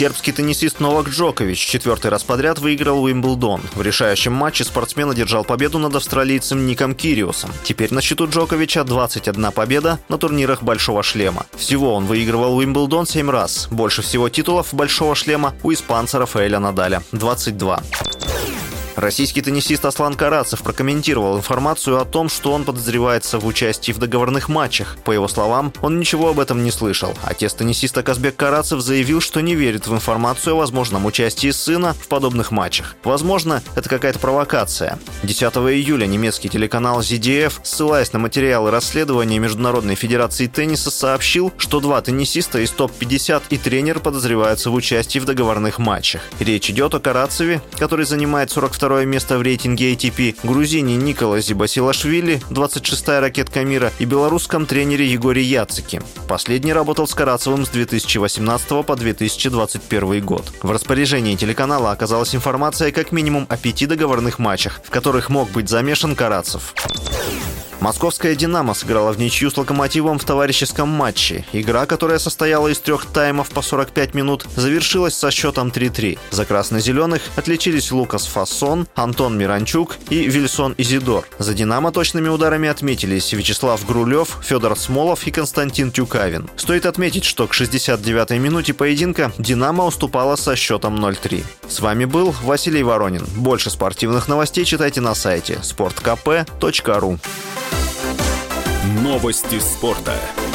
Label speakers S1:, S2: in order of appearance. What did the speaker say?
S1: Сербский теннисист Новак Джокович четвертый раз подряд выиграл Уимблдон. В решающем матче спортсмен одержал победу над австралийцем Ником Кириусом. Теперь на счету Джоковича 21 победа на турнирах Большого шлема. Всего он выигрывал Уимблдон 7 раз. Больше всего титулов Большого шлема у испанца Рафаэля Надаля – 22. Российский теннисист Аслан Карацев прокомментировал информацию о том, что он подозревается в участии в договорных матчах. По его словам, он ничего об этом не слышал. Отец теннисиста Казбек Карацев заявил, что не верит в информацию о возможном участии сына в подобных матчах. Возможно, это какая-то провокация. 10 июля немецкий телеканал ZDF, ссылаясь на материалы расследования Международной Федерации Тенниса, сообщил, что два теннисиста из топ-50 и тренер подозреваются в участии в договорных матчах. Речь идет о Карацеве, который занимает 42 второе место в рейтинге ATP, грузине Никола Зибасилашвили, 26-я ракетка мира, и белорусском тренере Егоре Яцики. Последний работал с Карацевым с 2018 по 2021 год. В распоряжении телеканала оказалась информация как минимум о пяти договорных матчах, в которых мог быть замешан Карацев. Московская «Динамо» сыграла в ничью с «Локомотивом» в товарищеском матче. Игра, которая состояла из трех таймов по 45 минут, завершилась со счетом 3-3. За красно-зеленых отличились Лукас Фассон, Антон Миранчук и Вильсон Изидор. За «Динамо» точными ударами отметились Вячеслав Грулев, Федор Смолов и Константин Тюкавин. Стоит отметить, что к 69-й минуте поединка «Динамо» уступала со счетом 0-3. С вами был Василий Воронин. Больше спортивных новостей читайте на сайте sportkp.ru.
S2: Новости спорта.